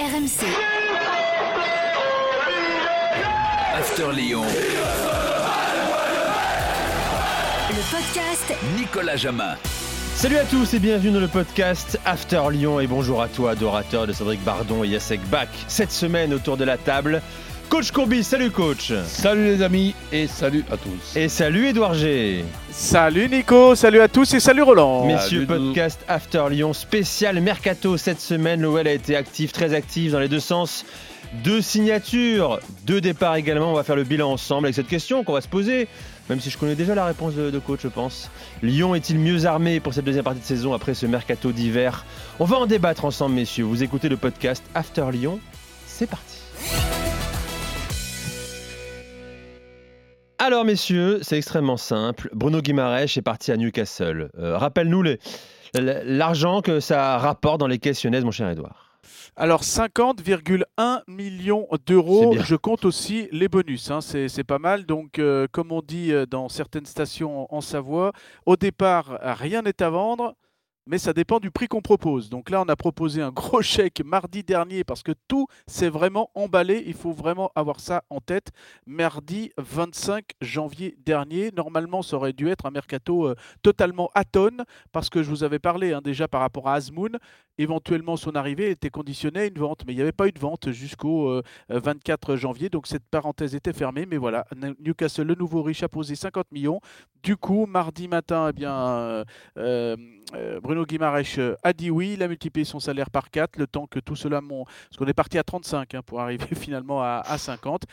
RMC. After Lyon. Le podcast Nicolas Jamin. Salut à tous et bienvenue dans le podcast After Lyon et bonjour à toi, adorateur de Cédric Bardon et Yacek Bach. Cette semaine autour de la table, Coach Courbis, salut coach Salut les amis et salut à tous. Et salut Edouard G Salut Nico, salut à tous et salut Roland. Messieurs, podcast After Lyon spécial Mercato cette semaine. L'OL a été actif, très actif dans les deux sens. Deux signatures, deux départs également. On va faire le bilan ensemble avec cette question qu'on va se poser, même si je connais déjà la réponse de, de coach, je pense. Lyon est-il mieux armé pour cette deuxième partie de saison après ce mercato d'hiver? On va en débattre ensemble, messieurs. Vous écoutez le podcast After Lyon. C'est parti. Alors, messieurs, c'est extrêmement simple. Bruno Guimaraes est parti à Newcastle. Euh, Rappelle-nous l'argent que ça rapporte dans les caisses lyonnaises, mon cher Edouard. Alors 50,1 millions d'euros. Je compte aussi les bonus. hein, c'est pas mal. Donc, euh, comme on dit euh, dans certaines stations en Savoie, au départ, rien n'est à vendre. Mais ça dépend du prix qu'on propose. Donc là, on a proposé un gros chèque mardi dernier parce que tout s'est vraiment emballé. Il faut vraiment avoir ça en tête. Mardi 25 janvier dernier, normalement, ça aurait dû être un mercato euh, totalement atone parce que je vous avais parlé hein, déjà par rapport à Azmoun. Éventuellement, son arrivée était conditionnée à une vente, mais il n'y avait pas eu de vente jusqu'au euh, 24 janvier. Donc cette parenthèse était fermée. Mais voilà, Newcastle, le nouveau riche, a posé 50 millions. Du coup, mardi matin, eh bien, euh, euh, euh, Bruno Guimaraes euh, a dit oui. Il a multiplié son salaire par 4, le temps que tout cela monte. Parce qu'on est parti à 35 hein, pour arriver finalement à, à 50.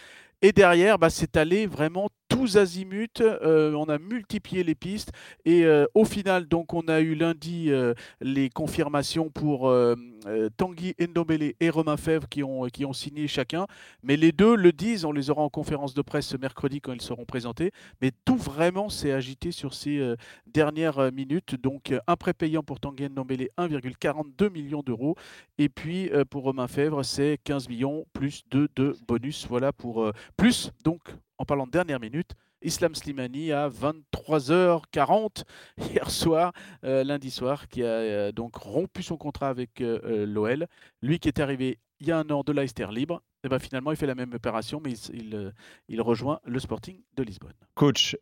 Et derrière, bah, c'est allé vraiment azimuts. Euh, on a multiplié les pistes. Et euh, au final, donc, on a eu lundi euh, les confirmations pour Tanguy Ndombele et Romain Fèvre qui ont, signé chacun. Mais les deux le disent, on les aura en conférence de presse ce mercredi quand ils seront présentés. Mais tout vraiment s'est agité sur ces dernières minutes. Donc, un prépayant pour Tanguy Ndombele, 1,42 millions d'euros. Et puis, pour Romain Fèvre, c'est 15 millions plus 2 de bonus. Voilà pour plus. Donc, en parlant de dernière minute, Islam Slimani à 23h40 hier soir, euh, lundi soir, qui a euh, donc rompu son contrat avec euh, l'OL. Lui qui est arrivé il y a un an de Leicester libre, et ben finalement il fait la même opération, mais il, s- il, il rejoint le Sporting de Lisbonne. Coach,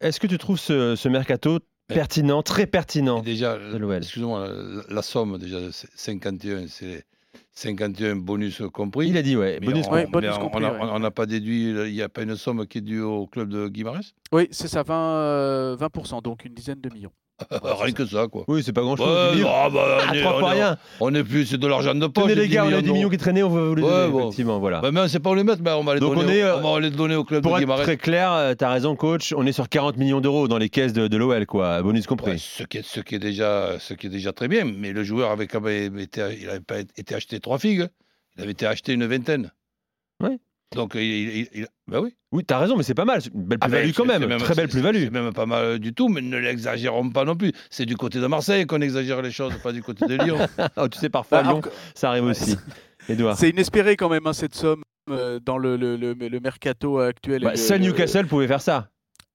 est-ce que tu trouves ce, ce mercato Mais- pertinent, très Et pertinent déjà, de l'OL excusez-moi, la, la somme déjà de 51, c'est 51 bonus compris. Il a dit, ouais, Mais bonus on- Ouais, mais bonus on- compris, on ouais. n'a pas déduit, il n'y a pas une somme qui est due au club de Guimarães? Oui, c'est ça, 20, euh, 20%, donc une dizaine de millions. Rien que ça, quoi. Oui, c'est pas grand-chose. Ouais, ah, bah, on à est- on est- rien. On n'est plus, c'est de l'argent de poche. Tenez les 10 gars, on a 10 d'euros. millions qui traînaient, on va vous les donner, bon. effectivement, voilà. Bah, mais on ne sait pas où les mettre, mais on va les, Donc donner, on est, au- euh, on va les donner au club Pour de Guimarães. très clair, tu as raison, coach, on est sur 40 millions d'euros dans les caisses de, de l'OL, quoi, bonus compris. Ouais, ce, qui est, ce, qui est déjà, ce qui est déjà très bien, mais le joueur avait quand même été, il n'avait pas été acheté trois figues, il avait été acheté une vingtaine. Ouais. Donc, il, il- il- ben oui. Oui, tu as raison, mais c'est pas mal. c'est une Belle Ah plus-value ben, quand c'est- même. c'est Très belle plus-value. C'est même pas mal du tout, mais ne l'exagérons pas non plus. C'est du côté de Marseille qu'on exagère les choses, pas du côté de Lyon. Oh, tu sais, parfois, Bah, Lyon, ça arrive aussi. Edouard. C'est inespéré quand même, hein, cette somme. euh, dans le, le- le- le mercato actuel. Bah, seul le- Newcastle pouvait faire ça.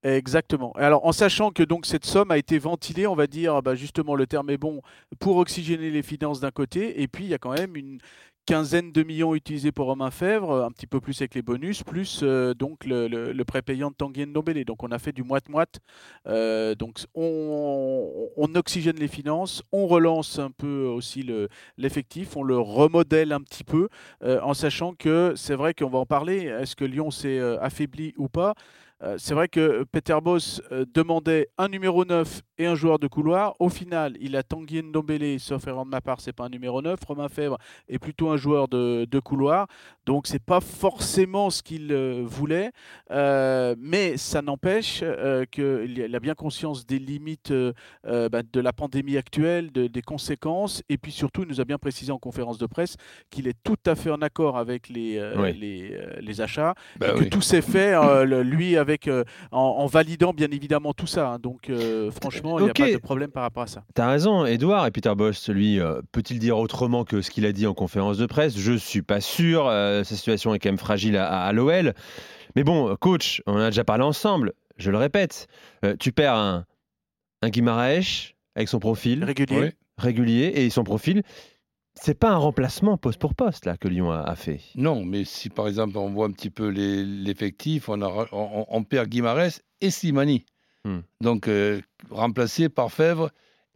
Exactement. Alors, en sachant que donc cette somme a été ventilée, on va dire, bah, justement, le terme est bon, pour oxygéner les finances d'un côté, et puis il y a quand même une quinzaine de millions utilisés pour Romain Fèvre, un petit peu plus avec les bonus, plus euh, donc le, le, le prépayant de Tanguy Ndombele. Donc on a fait du moite-moite. Euh, donc on, oxygène les finances, on relance un peu aussi le- l'effectif, on le remodèle un petit peu, euh, en sachant que c'est vrai qu'on va en parler. Est-ce que Lyon s'est affaibli ou pas? Euh, c'est vrai que Peter Boss euh, demandait un numéro 9 et un joueur de couloir. Au final, il a Tanguy Ndombele, sauf erreur de ma part, c'est pas un numéro 9. Romain Fèvre est plutôt un joueur de, de couloir. Donc, c'est pas forcément ce qu'il euh, voulait. Mais ça n'empêche qu'il a- bien conscience des limites bah, de la pandémie actuelle, de- des conséquences. Et puis surtout, il nous a bien précisé en conférence de presse qu'il est tout à fait en accord avec les, Oui. les, les achats Ben et que tout s'est fait, lui, avec, euh, en, en validant bien évidemment tout ça. hein. Donc, euh, franchement, il n'y a pas de problème par rapport à ça. T'as raison, Edouard. Et Peter Boss, lui, euh, peut-il dire autrement que ce qu'il a dit en conférence de presse? Je suis pas sûr. euh, sa situation est quand même fragile à, l'OL. Mais bon, coach, on en a déjà parlé ensemble. Je le répète. euh, tu perds un, un Guimaraes avec son profil Régulier. Oui. régulier et son profil. C'est pas un remplacement poste pour poste là que Lyon a, a fait. Non, mais si par exemple on voit un petit peu l'effectif, on, on, on perd Guimarès et Slimani. Hmm. Donc euh, remplacé par Fèvre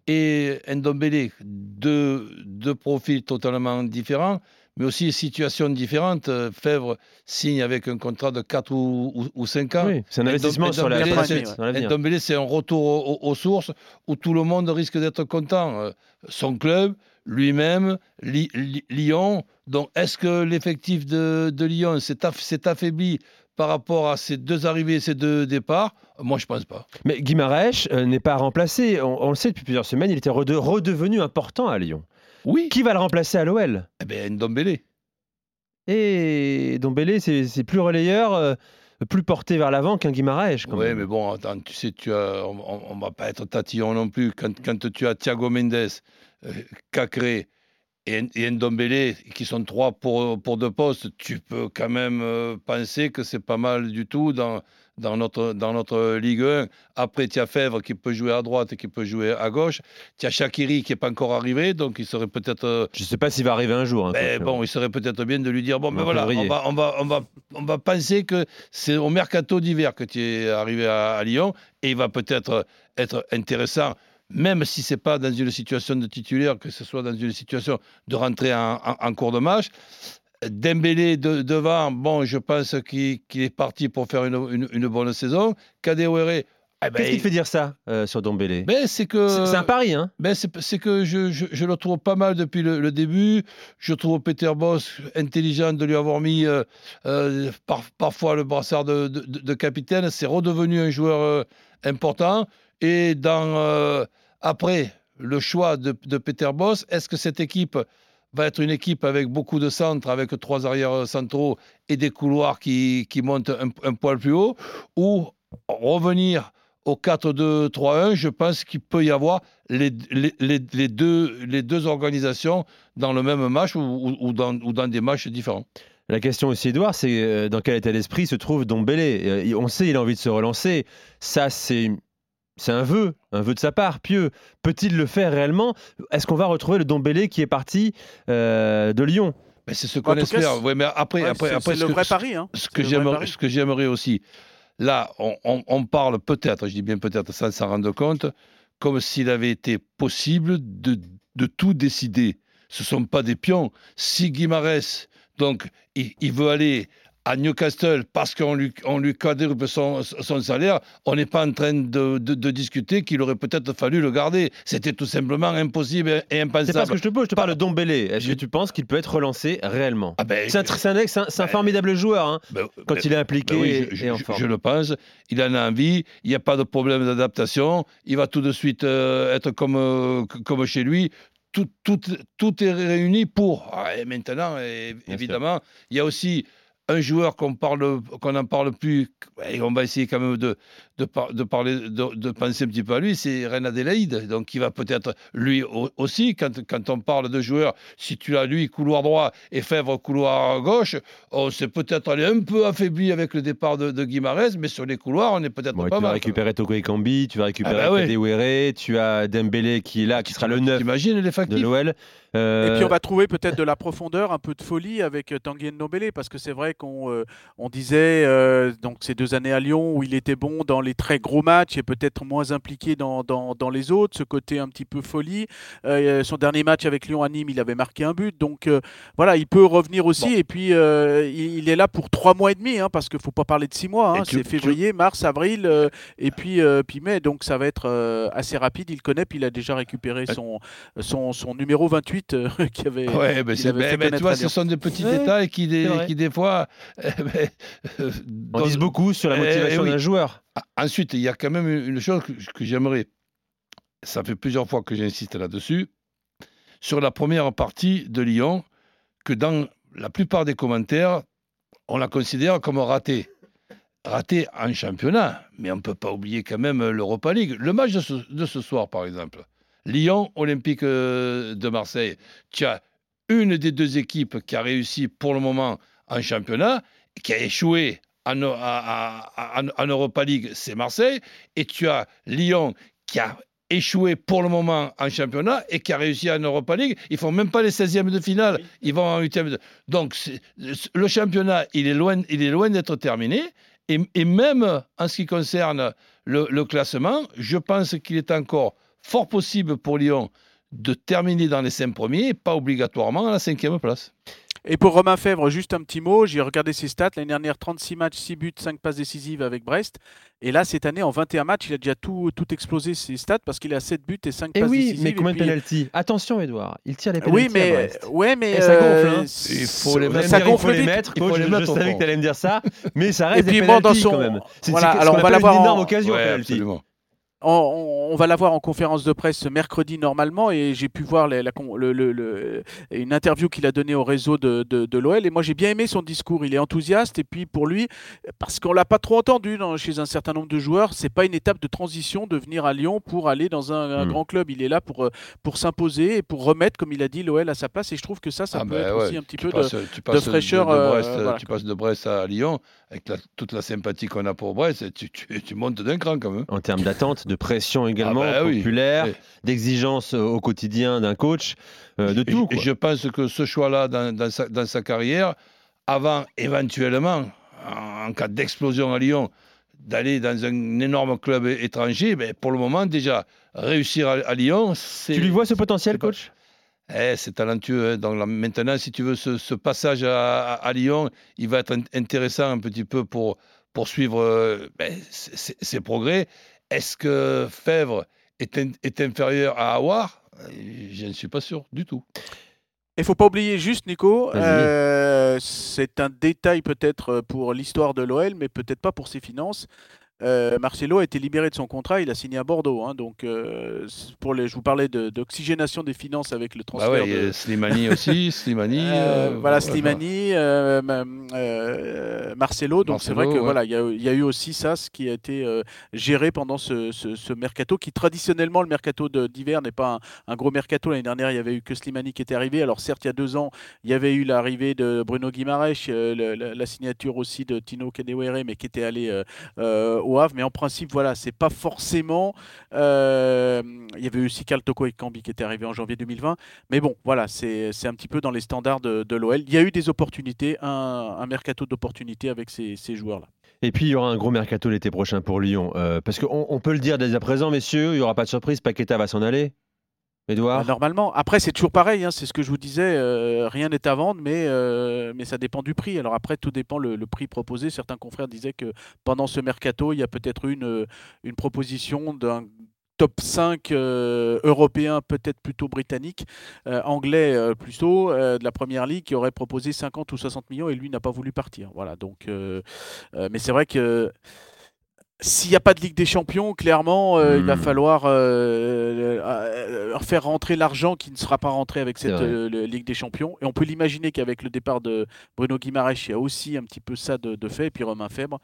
et Ndombele. Deux, deux profils totalement différents, mais aussi situations différentes. Euh, Fèvre signe avec un contrat de 4 ou, ou, ou 5 ans. Oui, c'est un investissement sur la Ndombele. Ndombele, c'est un retour au- au- aux sources où tout le monde risque d'être content. Euh, Son club, lui-même, Li- Li- Lyon. Donc, est-ce que l'effectif de, de Lyon s'est aff- s'est affaibli par rapport à ces deux arrivées, ces deux départs? Moi, je pense pas. Mais Guimaraes euh, n'est pas remplacé. On, on le sait depuis plusieurs semaines, il était rede- redevenu important à Lyon. Oui. Qui va le remplacer à l'OL Eh bien, Ndombele. Et Dombele, c'est c'est plus relayeur, euh, plus porté vers l'avant qu'un Guimaraes. quand Oui, même. mais bon, attends, tu sais, tu as, on ne va pas être tatillon non plus. Quand, quand tu as Thiago Mendes, euh, Cacré et, et Ndombele, qui sont trois pour, pour deux postes, tu peux quand même euh, penser que c'est pas mal du tout dans, dans, notre, dans notre Ligue 1. Après, tu as Fèvre qui peut jouer à droite et qui peut jouer à gauche. Tu as Shakiri qui n'est pas encore arrivé, donc il serait peut-être... euh, Je ne sais pas s'il va arriver un jour. hein, ben, bon, il serait peut-être bien de lui dire bon, ben En voilà, on va, on, va, on, va, on va penser que c'est au mercato d'hiver que tu es arrivé à, à Lyon et il va peut-être être intéressant, même si c'est pas dans une situation de titulaire, que ce soit dans une situation de rentrer en, en- en cours de match. Dembélé de- devant, bon, je pense qu'il est parti pour faire une, une- une bonne saison. Kadewere, eh ben, Qu'est-ce qui te fait dire ça euh, sur Dombele ben, c'est que C'est un pari, hein ben, c'est que je, je- je le trouve pas mal depuis le, le début. Je trouve Peter Boss intelligent de lui avoir mis euh, euh, par- parfois le brassard de, de- de- de capitaine. C'est redevenu un joueur important. Et dans, après le choix de, de Peter Boss, est-ce que cette équipe va être une équipe avec beaucoup de centres, avec trois arrières centraux et des couloirs qui, qui montent un, poil plus haut Ou revenir au 4-2-3-1, je pense qu'il peut y avoir les, les- les- deux, les deux organisations dans le même match ou, ou- dans, ou dans des matchs différents. La question aussi, Edouard, c'est euh, dans quel état d'esprit se trouve Dombele Euh, On sait, il a envie de se relancer. Ça, c'est c'est un vœu, un vœu de sa part, pieux. Peut-il le faire réellement? Est-ce qu'on va retrouver le Dombele qui est parti euh, de Lyon? Mais c'est ce qu'on cas, espère. c'est- Ouais, mais après, Ouais, après, c'est- après c'est ce le que- vrai pari. Hein. ce que j'aimerais pari. ce que j'aimerais aussi là on, on- on parle peut-être je dis bien peut-être sans s'en rendre compte comme s'il avait été possible de, de tout décider ce sont pas des pions si Guimarès donc il, il veut aller à Newcastle parce qu'on lui, on lui quadruple son, son salaire, on n'est pas en train de, de- de discuter qu'il aurait peut-être fallu le garder. C'était tout simplement impossible et C'est impensable. pas ce que je te pose, je te parle de Dombele. Est-ce que tu penses qu'il peut être relancé réellement Ah ben, C'est un, c'est un ex- c'est un- c'est un ben, formidable joueur hein, ben, quand ben, il est impliqué oui, et, je, je- et en forme. je le pense. Il en a envie. Il n'y a pas de problème d'adaptation. Il va tout de suite euh, être comme, euh, comme chez lui. Tout, tout, tout est réuni pour. Ah, et maintenant, et- évidemment, il y a aussi un joueur qu'on parle, qu'on n'en parle plus, et on va essayer quand même de, de, par- de parler, de, de penser un petit peu à lui, c'est Reine Adélaïde. Donc, il va peut-être lui au- aussi, quand, quand on parle de joueurs, si tu as lui couloir droit et Fèvre couloir gauche, on s'est peut-être allé un peu affaibli avec le départ de, de Guimarães, mais sur les couloirs, on est peut-être Bon, pas tu vas mal. récupérer Toko Ekambi, tu vas récupérer Ah bah ouais. Tu as Dembélé qui est là, qui sera le 9 T'imagines de l'OL. Euh, Et puis on va trouver peut-être de la profondeur, un peu de folie avec Tanguy Ndombele, parce que c'est vrai qu'on euh, on disait euh, donc ces deux années à Lyon où il était bon dans les très gros matchs et peut-être moins impliqué dans, dans, dans les autres, ce côté un petit peu folie. Euh, son dernier match avec Lyon à Nîmes, il avait marqué un but, donc euh, voilà, il peut revenir aussi. Bon. Et puis euh, il, il est là pour trois mois et demi, hein, parce qu'il faut pas parler de six mois. Hein, c'est tu- février, mars, avril euh, et puis euh, puis mai, donc ça va être euh, assez rapide. Il connaît, puis il a déjà récupéré son son, son numéro 28 euh, qui avait Ouais, avait ben, tu vois, ce sont des petits Ouais, détails qui, des, qui des fois. Ben, euh, on donnent- dit beaucoup sur la Eh, motivation oui. d'un joueur. Ah, Ensuite, il y a quand même une chose que, que j'aimerais. Ça fait plusieurs fois que j'insiste là-dessus. Sur la première partie de Lyon, que dans la plupart des commentaires, on la considère comme ratée. Ratée en championnat, mais on ne peut pas oublier quand même l'Europa League. Le match de ce, de ce soir, par exemple, Lyon Olympique euh, de Marseille, tu as une des deux équipes qui a réussi pour le moment en championnat, qui a échoué en, en- en Europa League, c'est Marseille, et tu as Lyon qui a échoué pour le moment en championnat et qui a réussi en Europa League. Ils font même pas les 16e de finale, ils vont en 8e. De... Donc le championnat, il est loin, il est loin d'être terminé. Et, et, même en ce qui concerne le, le classement, je pense qu'il est encore fort possible pour Lyon de terminer dans les cinq premiers, pas obligatoirement à la cinquième place. Et pour Romain Fèvre, juste un petit mot, j'ai regardé ses stats. L'année dernière, 36 matchs, 6 buts, 5 passes décisives avec Brest. Et là, cette année, en 21 matchs, il a déjà tout, tout explosé ses stats parce qu'il a 7 buts et 5 et passes oui, décisives. mais combien et de pénalty Attention, Edouard, il tire les pénalty. Oui, mais, ouais, mais et ça gonfle. euh, Hein. Il faut les mettre. ça dire, il faut gonfle les vite. mettre. Il faut Coach, les je, mettre je au savais que tu allais me dire ça, mais ça reste Et des puis, bon, dans son- quand même. C'est voilà, c'est ce alors on va l'avoir une énorme en- occasion. On, on- on va l'avoir en conférence de presse ce mercredi normalement et j'ai pu voir la- la con- le- le- le- une interview qu'il a donnée au réseau de, de, de l'OL et moi j'ai bien aimé son discours. Il est enthousiaste et puis pour lui, parce qu'on l'a pas trop entendu dans- chez un certain nombre de joueurs, c'est pas une étape de transition de venir à Lyon pour aller dans un, un Mm. grand club. Il est là pour, euh, pour s'imposer et pour remettre, comme il a dit, l'OL à sa place et je trouve que ça, ça Ah peut ben être ouais, aussi un petit tu peu passes, de... tu fraîcheur, De, de euh, Brest, voilà. Tu passes de Brest à Lyon, avec la- toute la sympathie qu'on a pour Brest, tu, tu- tu montes d'un cran quand même. En termes d'attente, de pression également, Ah bah oui. populaire, Oui. d'exigence au quotidien d'un coach, euh, de tout. et je pense que ce choix-là dans, dans sa, dans sa carrière, avant éventuellement, en, en cas d'explosion à Lyon, d'aller dans un énorme club étranger, ben, pour le moment déjà, réussir à, à Lyon, c'est... Tu lui vois ce potentiel, coach? Eh, c'est talentueux. hein. Donc là, maintenant, si tu veux, ce, ce passage à, à- à Lyon, il va être in- intéressant un petit peu pour poursuivre euh, ben, ses progrès. Est-ce que Fèvre est, in- est inférieur à Awar Je ne suis pas sûr du tout. Il faut pas oublier juste, Nico, euh, c'est un détail peut-être pour l'histoire de l'OL, mais peut-être pas pour ses finances. Euh, Marcelo a été libéré de son contrat, il a signé à Bordeaux. hein, donc, euh, pour les, je vous parlais de- d'oxygénation des finances avec le Bah transfert ouais, il y de, a Slimani aussi, Slimani. Euh, euh, voilà, ouais, Slimani, ma- Marcelo. Donc c'est vrai que ouais. voilà, il y, a- il y a eu aussi ça, ce qui a été géré pendant ce, ce- ce mercato, qui traditionnellement le mercato d'hiver n'est pas un, un gros mercato. L'année dernière, il y avait eu que Slimani qui était arrivé. Alors certes, il y a deux ans, il y avait eu l'arrivée de Bruno Guimaraes, la, la signature aussi de Tino Kadewere, mais qui était allé au Havre. Mais en principe, voilà, c'est pas forcément. euh, il y avait aussi Karl Toko et Cambi qui était arrivé en janvier 2020. Mais bon, voilà, c'est un petit peu dans les standards de, l'OL. Il y a eu des opportunités, un, un mercato d'opportunités avec ces, ces joueurs-là. Et puis il y aura un gros mercato l'été prochain pour Lyon. euh, parce qu'on on peut le dire dès à présent, messieurs, il n'y aura pas de surprise, Paqueta va s'en aller. Bah, normalement, après, c'est toujours pareil, hein, c'est ce que je vous disais, euh, rien n'est à vendre, mais, euh, mais ça dépend du prix. Alors après, tout dépend le, prix proposé. Certains confrères disaient que pendant ce mercato, il y a peut-être une, euh, une proposition d'un top 5 euh, européen, peut-être plutôt britannique, anglais plutôt, de la première ligue, qui aurait proposé 50 ou 60 millions et lui n'a pas voulu partir. Voilà, donc, mais c'est vrai que s'il n'y a pas de Ligue des Champions, clairement, euh, il va Hmm. falloir euh, euh, faire rentrer l'argent qui ne sera pas rentré avec cette euh, Ligue des Champions. Et on peut l'imaginer qu'avec le départ de Bruno Guimaraes, il y a aussi un petit peu ça de, de fait. Et puis Romain Fèvre,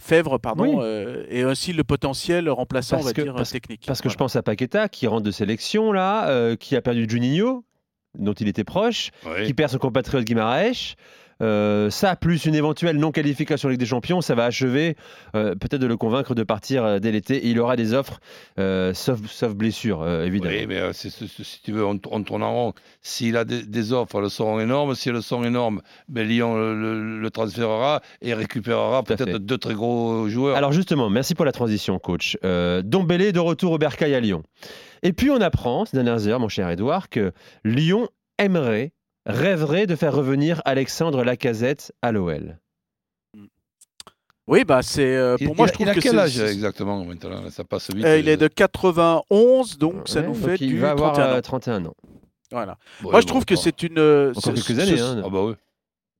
Fèvre pardon, Oui. euh, et aussi le potentiel remplaçant, Parce on va que- dire, parce- technique. Parce que je pense à Paqueta qui rentre de sélection là, euh, qui a perdu Juninho, dont il était proche, qui perd son compatriote Guimaraes. Euh, ça, plus une éventuelle non-qualification Ligue des Champions, ça va achever euh, peut-être de le convaincre de partir euh, dès l'été. Il aura des offres, euh, sauf, sauf blessure, évidemment. Oui, mais si tu veux, on, on tourne en rond. S'il a des, des offres, elles seront énormes. Si elles sont énormes, ben Lyon le, le- le transférera et récupérera peut-être deux très gros joueurs. Alors justement, merci pour la transition, coach. Dombélé de retour au Bercail à Lyon. Et puis on apprend ces dernières heures, mon cher Edouard, que Lyon aimerait, rêverait de faire revenir Alexandre Lacazette à l'OL. Oui, bah c'est euh, il, pour moi, il- je trouve il a que quel c'est- âge exactement maintenant Ça passe vite. Euh, il est de 91, donc ça Ouais, nous donc fait il du va avoir 31 ans. euh, 31 ans. Voilà. Ouais, Moi, je bon, trouve que c'est une. euh, Encore quelques années. ce- hein. Ah bah oui.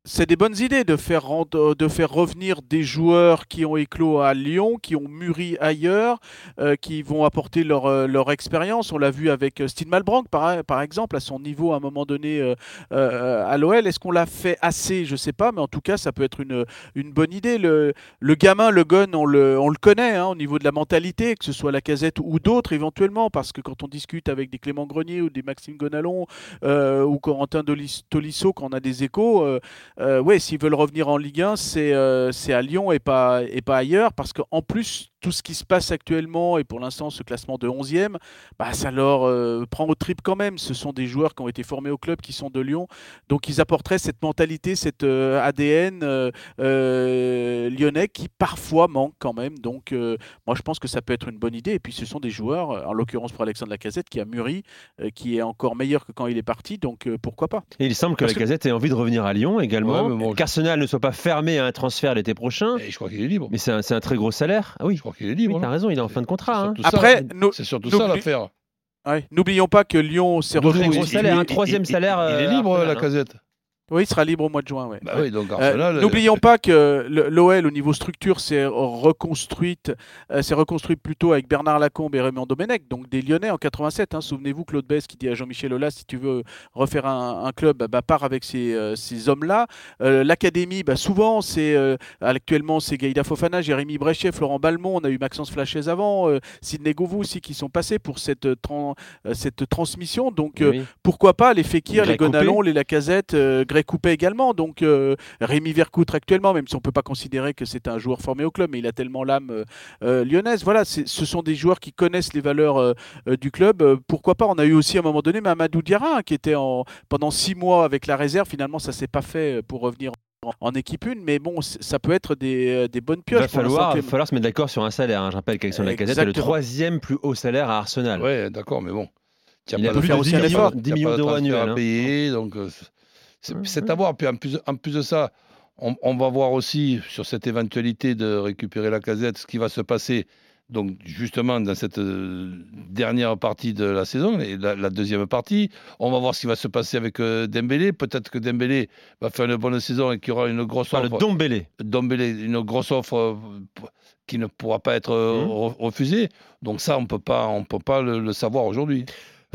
C'est des bonnes idées de faire, rendre- de faire revenir des joueurs qui ont éclos à Lyon, qui ont mûri ailleurs, euh, qui vont apporter leur, euh, leur expérience. On l'a vu avec euh, Steve Malbranck, par, exemple, à son niveau à un moment donné euh, euh, à l'OL. Est-ce qu'on l'a fait assez? Je ne sais pas, mais en tout cas, ça peut être une, bonne idée. Le, gamin, le gun, on le, on le connaît hein, au niveau de la mentalité, que ce soit la casette ou d'autres éventuellement, parce que quand on discute avec des Clément Grenier ou des Maxime Gonalon euh, ou Corentin Tolisso, quand on a des échos, euh, ouais, s'ils veulent revenir en Ligue 1, c'est euh, c'est à Lyon et pas, et pas ailleurs, parce qu'en plus, tout ce qui se passe actuellement et pour l'instant ce classement de 11e, bah, ça leur euh, prend au trip quand même. Ce sont des joueurs qui ont été formés au club, qui sont de Lyon, donc ils apporteraient cette mentalité, cette euh, ADN euh, lyonnais qui parfois manque quand même. Donc moi je pense que ça peut être une bonne idée. Et puis ce sont des joueurs, en l'occurrence pour Alexandre Lacazette, qui a mûri, qui est encore meilleur que quand il est parti, donc pourquoi pas? Et il semble que Lacazette ait envie de revenir à Lyon également. Ouais, Qu'Arsenal ne soit pas fermé à un transfert l'été prochain. Et je crois qu'il est libre. Mais c'est un, un, très gros salaire. Ah oui, je crois qu'il est libre. Oui, t'as raison, il est en fin de contrat. Hein. Après, c'est surtout ça l'affaire. Ouais. N'oublions pas que Lyon s'est retrouvé. un troisième salaire. Il, est libre, la casette. Oui, il sera libre au mois de juin. Ouais. Bah oui, donc Arsenal, euh, N'oublions pas que l'OL, au niveau structure, s'est reconstruite, euh, s'est reconstruite plutôt avec Bernard Lacombe et Raymond Domenech, donc des Lyonnais en 87. Hein. Souvenez-vous, Claude Bess qui dit à Jean-Michel Aulas si tu veux refaire un, un club, bah, pars avec ces, euh, ces hommes-là. Euh, L'académie, bah, souvent, c'est euh, actuellement c'est Gaïda Fofana, Jérémy Bréchet, Florent Balmont, on a eu Maxence Flachez avant, Sidney Govou aussi qui sont passés pour cette, tran cette transmission. Donc oui. pourquoi pas les Fekir, les Gonalon, les Lacazette, Greg Coupé également. Donc euh, Rémi Vercoutre actuellement, même si on peut pas considérer que c'est un joueur formé au club, mais il a tellement l'âme euh, euh, lyonnaise. Voilà, ce sont des joueurs qui connaissent les valeurs du club. pourquoi pas? On a eu aussi à un moment donné Mamadou Diarra hein, qui était en, pendant six mois avec la réserve. Finalement, ça s'est pas fait pour revenir en équipe une, mais bon, ça peut être des, des bonnes pioches. Il va falloir, falloir se mettre d'accord sur un salaire. Hein. Je rappelle qu'Alexandre Lacazette est le troisième plus haut salaire à Arsenal. Ouais, d'accord, mais bon. Il, a pas faire aussi un effort. 10 millions d'euros annuels. à payer, hein. donc c'est à voir. Puis en plus, en plus de ça, on, va voir aussi sur cette éventualité de récupérer la casette ce qui va se passer. Donc justement dans cette euh, dernière partie de la saison, la, la, deuxième partie, on va voir ce qui va se passer avec euh, Dembélé. Peut-être que Dembélé va faire une bonne saison et qu'il y aura une grosse offre. Le Dombélé. Dombélé, une grosse offre euh, qui ne pourra pas être mmh. refusée. Donc ça, on peut pas, on peut pas le savoir aujourd'hui.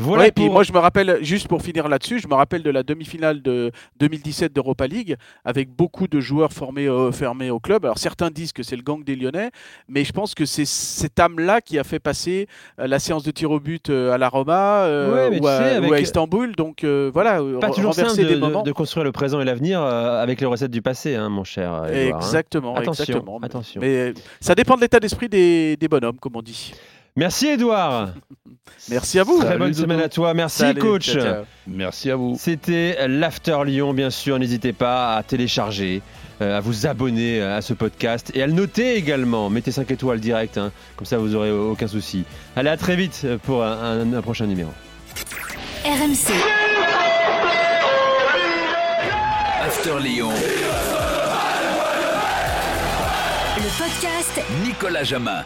Voilà. et puis moi, je me rappelle, juste pour finir là-dessus, je me rappelle de la demi-finale de 2017 d'Europa League avec beaucoup de joueurs formés, euh, fermés au club. Alors certains disent que c'est le gang des Lyonnais, mais je pense que c'est cette âme-là qui a fait passer euh, la séance de tir au but euh, à la Roma ou, à, Istanbul. Donc voilà, pas toujours simple de, de, construire le présent et l'avenir avec les recettes du passé, hein, mon cher. Edouard, exactement, hein. attention. Attention. Mais ça dépend de l'état d'esprit des, des bonhommes, comme on dit. Merci Edouard. Merci à vous. Très bonne semaine à toi. Merci coach. Merci à vous. C'était l'After Lyon, bien sûr. N'hésitez pas à télécharger, euh, à vous abonner à ce podcast et à le noter également. Mettez 5 étoiles direct, hein. comme ça vous aurez aucun souci. Allez, à très vite pour un, un prochain numéro. RMC. After Lyon. Le podcast Nicolas Jamin.